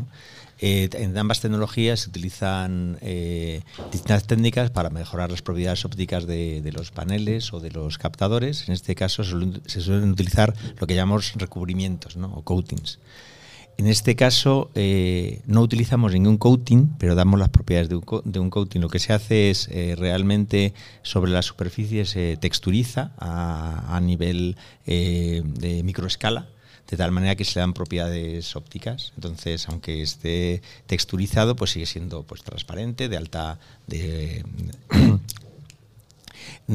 Eh, en ambas tecnologías se utilizan eh, distintas técnicas para mejorar las propiedades ópticas de, los paneles o de los captadores. En este caso se suelen utilizar lo que llamamos recubrimientos o coatings. En este caso eh, no utilizamos ningún coating, pero damos las propiedades de un, coating. Lo que se hace es eh, realmente sobre la superficie se texturiza a, nivel eh, de microescala, de tal manera que se dan propiedades ópticas. Entonces, aunque esté texturizado, pues sigue siendo pues, transparente, de alta... De,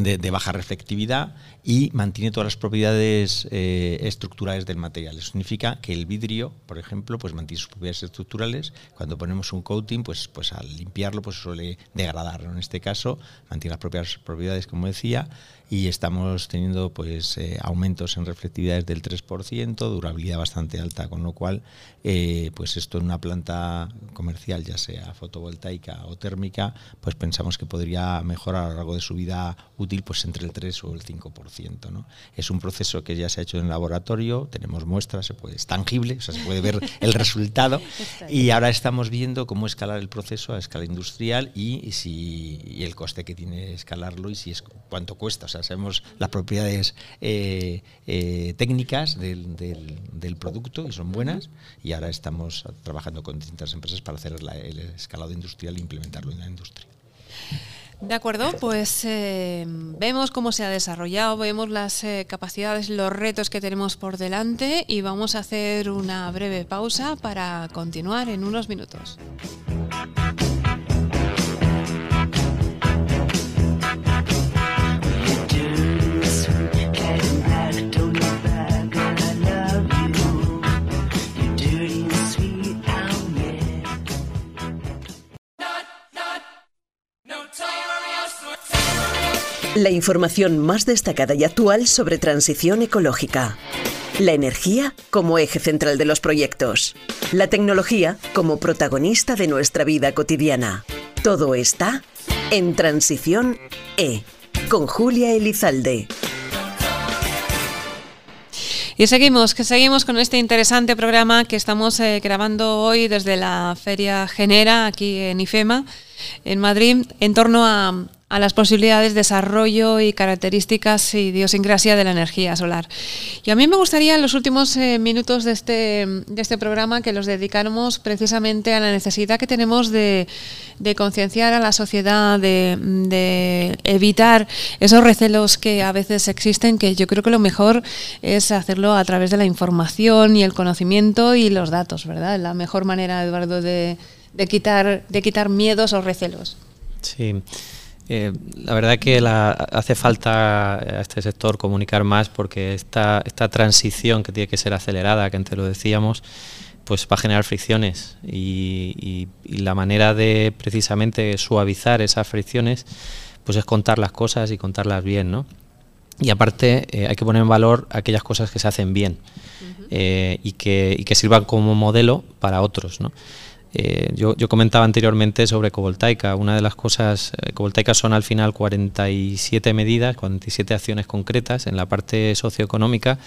de, baja reflectividad y mantiene todas las propiedades eh, estructurales del material. Eso significa que el vidrio, por ejemplo, pues mantiene sus propiedades estructurales. Cuando ponemos un coating, pues, pues al limpiarlo, pues suele degradarlo. En este caso, mantiene las propias propiedades, como decía, y estamos teniendo pues eh, aumentos en reflectividades del 3%, durabilidad bastante alta, con lo cual eh, pues esto en una planta comercial, ya sea fotovoltaica o térmica, pues pensamos que podría mejorar a lo largo de su vida útil pues entre el 3 o el 5%. ¿no? Es un proceso que ya se ha hecho en el laboratorio, tenemos muestras, se puede, es tangible, o sea, se puede ver el resultado y ahora estamos viendo cómo escalar el proceso a escala industrial y, si y el coste que tiene escalarlo y si es cuánto cuesta sabemos las propiedades eh, eh, técnicas del, producto y son buenas y ahora estamos trabajando con distintas empresas para hacer el escalado industrial e implementarlo en la industria. De acuerdo, pues eh, vemos cómo se ha desarrollado, vemos las capacidades, los retos que tenemos por delante y vamos a hacer una breve pausa para continuar en unos minutos. La información más destacada y actual sobre transición ecológica. La energía como eje central de los proyectos. La tecnología como protagonista de nuestra vida cotidiana. Todo está en Transición E, con Julia Elizalde. Y seguimos, que seguimos con este interesante programa que estamos eh, grabando hoy desde la Feria Genera aquí en IFEMA, en Madrid, en torno a, a las posibilidades de desarrollo y características y idiosincrasia de la energía solar. Y a mí me gustaría en los últimos eh, minutos de este, de este programa que los dedicáramos precisamente a la necesidad que tenemos de, concienciar a la sociedad, de, evitar esos recelos que a veces existen, que yo creo que lo mejor es hacerlo a través de la información y el conocimiento y los datos, ¿verdad? La mejor manera, Eduardo, de, de quitar, de quitar miedos o recelos. Sí. Eh, la verdad que hace falta a este sector comunicar más porque esta, esta transición que tiene que ser acelerada, que antes lo decíamos, pues va a generar fricciones y, la manera de precisamente suavizar esas fricciones pues es contar las cosas y contarlas bien, ¿no? Y aparte eh, hay que poner en valor aquellas cosas que se hacen bien eh, y, que, y que sirvan como modelo para otros, ¿no? Eh, yo, comentaba anteriormente sobre ecovoltaica. Una de las cosas, eh, ecovoltaica son al final 47 medidas, 47 acciones concretas en la parte socioeconómica.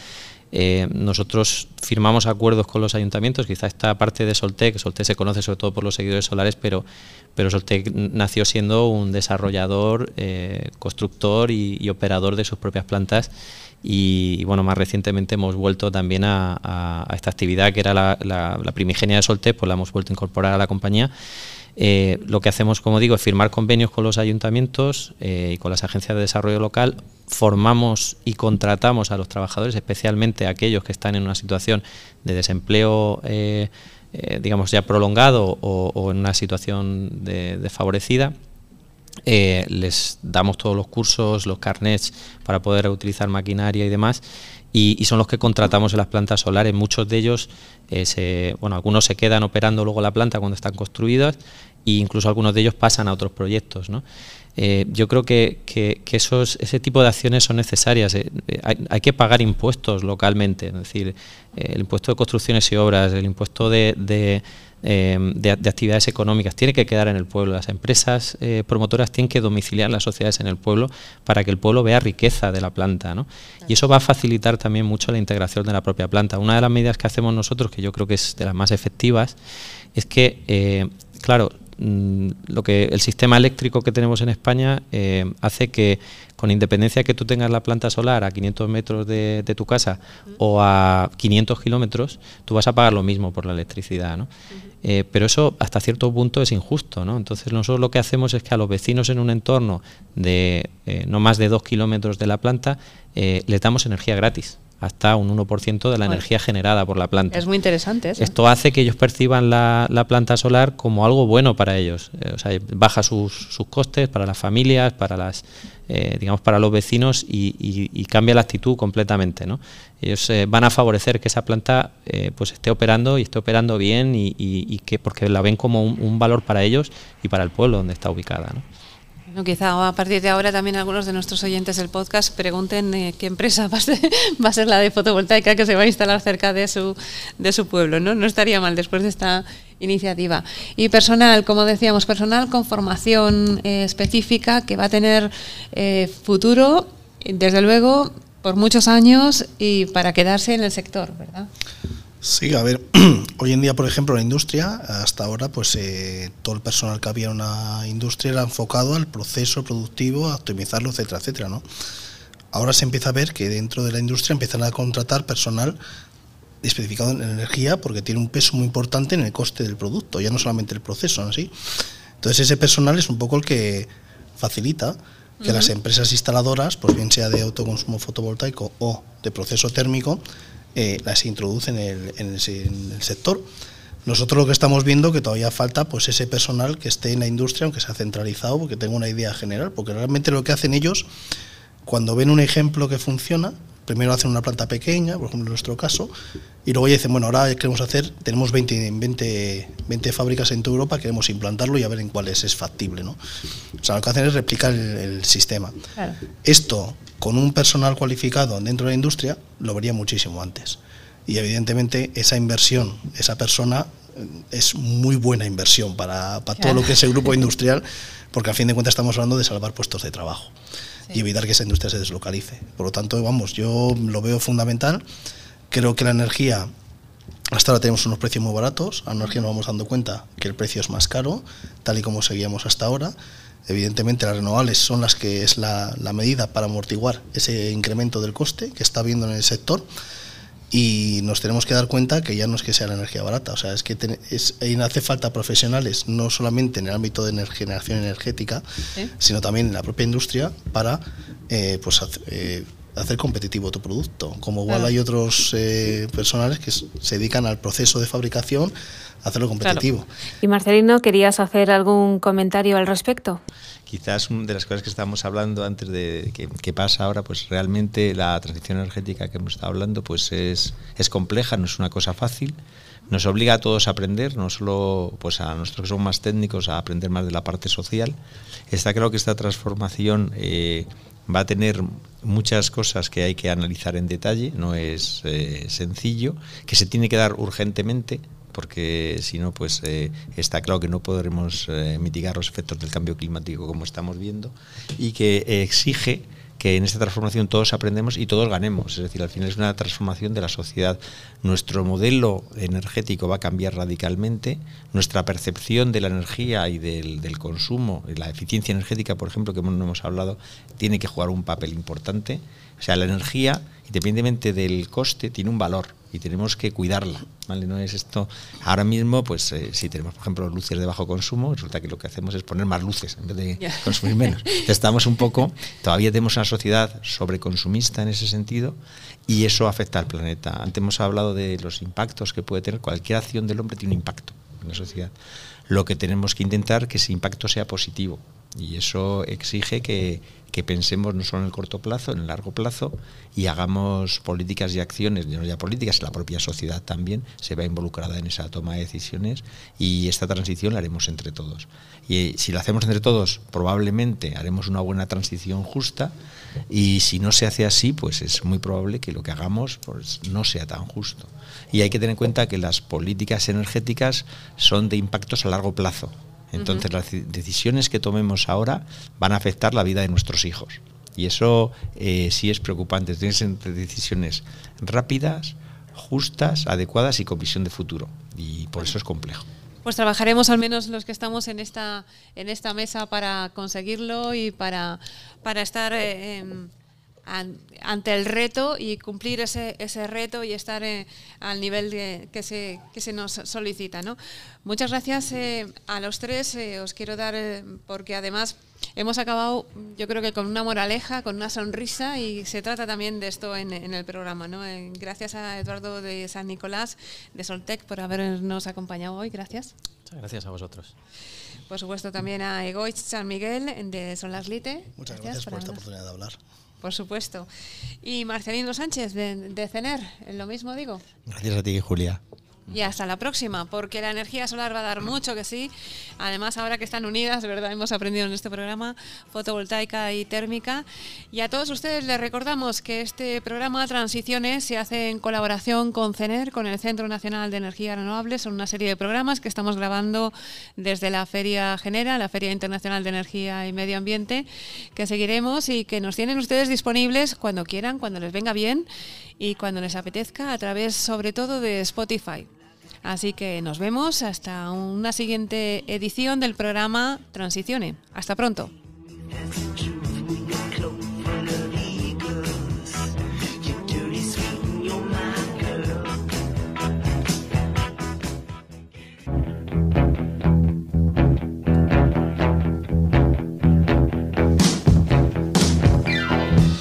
Eh, nosotros firmamos acuerdos con los ayuntamientos, quizá esta parte de Soltec, Soltec se conoce sobre todo por los seguidores solares, pero, pero Soltec nació siendo un desarrollador, constructor y operador de sus propias plantas y, bueno, más recientemente hemos vuelto también a, esta actividad que era la, primigenia de Soltec, pues la hemos vuelto a incorporar a la compañía. Eh, lo que hacemos, como digo, es firmar convenios con los ayuntamientos eh, y con las agencias de desarrollo local, formamos y contratamos a los trabajadores, especialmente aquellos que están en una situación de desempleo, eh, digamos, ya prolongado o, en una situación desfavorecida eh, les damos todos los cursos, los carnets para poder utilizar maquinaria y demás. Y, son los que contratamos en las plantas solares. Muchos de ellos, eh, bueno, algunos se quedan operando luego la planta cuando están construidas e incluso algunos de ellos pasan a otros proyectos. Eh, yo creo que, esos, ese tipo de acciones son necesarias. Hay, que pagar impuestos localmente, es decir, el impuesto de construcciones y obras, el impuesto de Em, de, actividades económicas tiene que quedar en el pueblo. Las empresas eh, promotoras tienen que domiciliar las sociedades en el pueblo para que el pueblo vea riqueza de la planta. ¿no? Y eso va a facilitar también mucho la integración de la propia planta. Una de las medidas que hacemos nosotros, que yo creo que es de las más efectivas, es que, eh, claro, Mm, lo que el sistema eléctrico que tenemos en España eh, hace que con independencia que tú tengas la planta solar a 500 metros de, tu casa o a 500 kilómetros, tú vas a pagar lo mismo por la electricidad, ¿no? Eh, pero eso hasta cierto punto es injusto, ¿no? Entonces nosotros lo que hacemos es que a los vecinos en un entorno de eh, no más de 2 kilómetros de la planta les damos energía gratis hasta un 1% de la energía generada por la planta. Es muy interesante eso. Esto hace que ellos perciban la, planta solar como algo bueno para ellos. Eh, o sea, baja sus, sus, costes para las familias, para las eh, digamos, para los vecinos y, cambia la actitud completamente. ¿no? Ellos eh, van a favorecer que esa planta pues esté operando y esté operando bien y, que porque la ven como un, un, valor para ellos y para el pueblo donde está ubicada. ¿no? Quizá a partir de ahora también algunos de nuestros oyentes del podcast pregunten eh, qué empresa va a, ser, la de fotovoltaica que se va a instalar cerca de su, de su pueblo. ¿no? no estaría mal después de esta iniciativa. Y personal, como decíamos, personal con formación eh, específica que va a tener eh, futuro, desde luego, por muchos años y para quedarse en el sector, ¿verdad? Sí, a ver, hoy en día, por ejemplo, la industria, hasta ahora, pues eh, todo el personal que había en una industria era enfocado al proceso productivo, a optimizarlo, etcétera, etcétera, ¿no? Ahora se empieza a ver que dentro de la industria empiezan a contratar personal especificado en energía porque tiene un peso muy importante en el coste del producto, ya no solamente el proceso en sí. Entonces ese personal es un poco el que facilita que las empresas instaladoras, pues bien sea de autoconsumo fotovoltaico o de proceso térmico, eh, las introducen en el, sector. Nosotros lo que estamos viendo que todavía falta pues ese personal que esté en la industria, aunque sea centralizado, porque tenga una idea general, porque realmente lo que hacen ellos, cuando ven un ejemplo que funciona, primero hacen una planta pequeña, por ejemplo en nuestro caso, y luego ya dicen, bueno, ahora queremos hacer, tenemos 20, 20, 20 fábricas en toda Europa, queremos implantarlo y a ver en cuáles es factible. ¿no? O sea, lo que hacen es replicar el, sistema. Esto con un personal cualificado dentro de la industria, lo vería muchísimo antes. Y evidentemente esa inversión, esa persona eh, es muy buena inversión para, todo lo que es el grupo industrial, porque a fin de cuentas estamos hablando de salvar puestos de trabajo y evitar que esa industria se deslocalice. Por lo tanto, vamos, yo lo veo fundamental. Creo que la energía, hasta ahora tenemos unos precios muy baratos, a la energía nos vamos dando cuenta que el precio es más caro, tal y como seguíamos hasta ahora. Evidentemente las renovables son las que es la, medida para amortiguar ese incremento del coste que está habiendo en el sector y nos tenemos que dar cuenta que ya no es que sea la energía barata, o sea, es que es, hace falta profesionales, no solamente en el ámbito de generación energética, sino también en la propia industria para eh, pues, eh, hacer competitivo tu producto. Como igual hay otros eh, personales que se dedican al proceso de fabricación, hacerlo competitivo. Y Marcelino, ¿querías hacer algún comentario al respecto? Quizás una de las cosas que estábamos hablando antes de qué pasa ahora, pues realmente la transición energética que hemos estado hablando, pues es, es compleja, no es una cosa fácil. Nos obliga a todos a aprender, no solo pues a nosotros que somos más técnicos, a aprender más de la parte social. Está claro que esta transformación eh, va a tener muchas cosas que hay que analizar en detalle, no es eh, sencillo, que se tiene que dar urgentemente porque si no, pues eh, está claro que no podremos eh, mitigar los efectos del cambio climático como estamos viendo y que exige que en esta transformación todos aprendemos y todos ganemos. Es decir, al final es una transformación de la sociedad. Nuestro modelo energético va a cambiar radicalmente, nuestra percepción de la energía y del, del consumo, la eficiencia energética, por ejemplo, que no hemos hablado, tiene que jugar un papel importante. O sea, la energía, independientemente del coste, tiene un valor y tenemos que cuidarla. ¿vale? No es esto. Ahora mismo, pues eh, si tenemos, por ejemplo, luces de bajo consumo, resulta que lo que hacemos es poner más luces en vez de consumir menos. Estamos un poco, todavía tenemos una sociedad sobreconsumista en ese sentido y eso afecta al planeta. Antes hemos hablado de los impactos que puede tener cualquier acción del hombre tiene un impacto en la sociedad. Lo que tenemos que intentar que ese impacto sea positivo y eso exige que pensemos no solo en el corto plazo, en el largo plazo y hagamos políticas y acciones, no ya políticas, la propia sociedad también se va involucrada en esa toma de decisiones y esta transición la haremos entre todos. Y si la hacemos entre todos, probablemente haremos una buena transición justa y si no se hace así, pues es muy probable que lo que hagamos pues, no sea tan justo. Y hay que tener en cuenta que las políticas energéticas son de impactos a largo plazo entonces las decisiones que tomemos ahora van a afectar la vida de nuestros hijos. Y eso eh, sí es preocupante. Tienes entre decisiones rápidas, justas, adecuadas y con visión de futuro. Y por eso es complejo. Pues trabajaremos al menos los que estamos en esta, en esta mesa para conseguirlo y para, para estar... Eh, ante el reto y cumplir ese, ese reto y estar eh, al nivel que, se, que se nos solicita. ¿no? Muchas gracias eh, a los tres. Eh, os quiero dar, porque además hemos acabado, yo creo que con una moraleja, con una sonrisa y se trata también de esto en, en el programa. ¿no? gracias a Eduardo de San Nicolás, de Soltec, por habernos acompañado hoy. Gracias. Muchas gracias a vosotros. Por supuesto también a Egoich San Miguel de Solas Lite. Muchas gracias, por esta oportunidad de hablar. Por supuesto. Y Marcelino Sánchez de, de CENER, lo mismo digo. Gracias a ti, Julia. Y hasta la próxima, porque la energía solar va a dar mucho que sí. Además, ahora que están unidas, ¿verdad? Hemos aprendido en este programa fotovoltaica y térmica. Y a todos ustedes les recordamos que este programa Transiciones se hace en colaboración con CENER, con el Centro Nacional de Energías Renovables. Son una serie de programas que estamos grabando desde la Feria Genera, la Feria Internacional de Energía y Medio Ambiente, que seguiremos y que nos tienen ustedes disponibles cuando quieran, cuando les venga bien y cuando les apetezca, a través sobre todo de Spotify. Así que nos vemos hasta una siguiente edición del programa Transicione. Hasta pronto.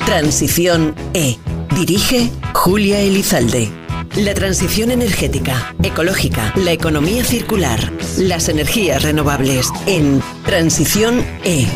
Transición E. Dirige Julia Elizalde. La transición energética, ecológica, la economía circular, las energías renovables en Transición E.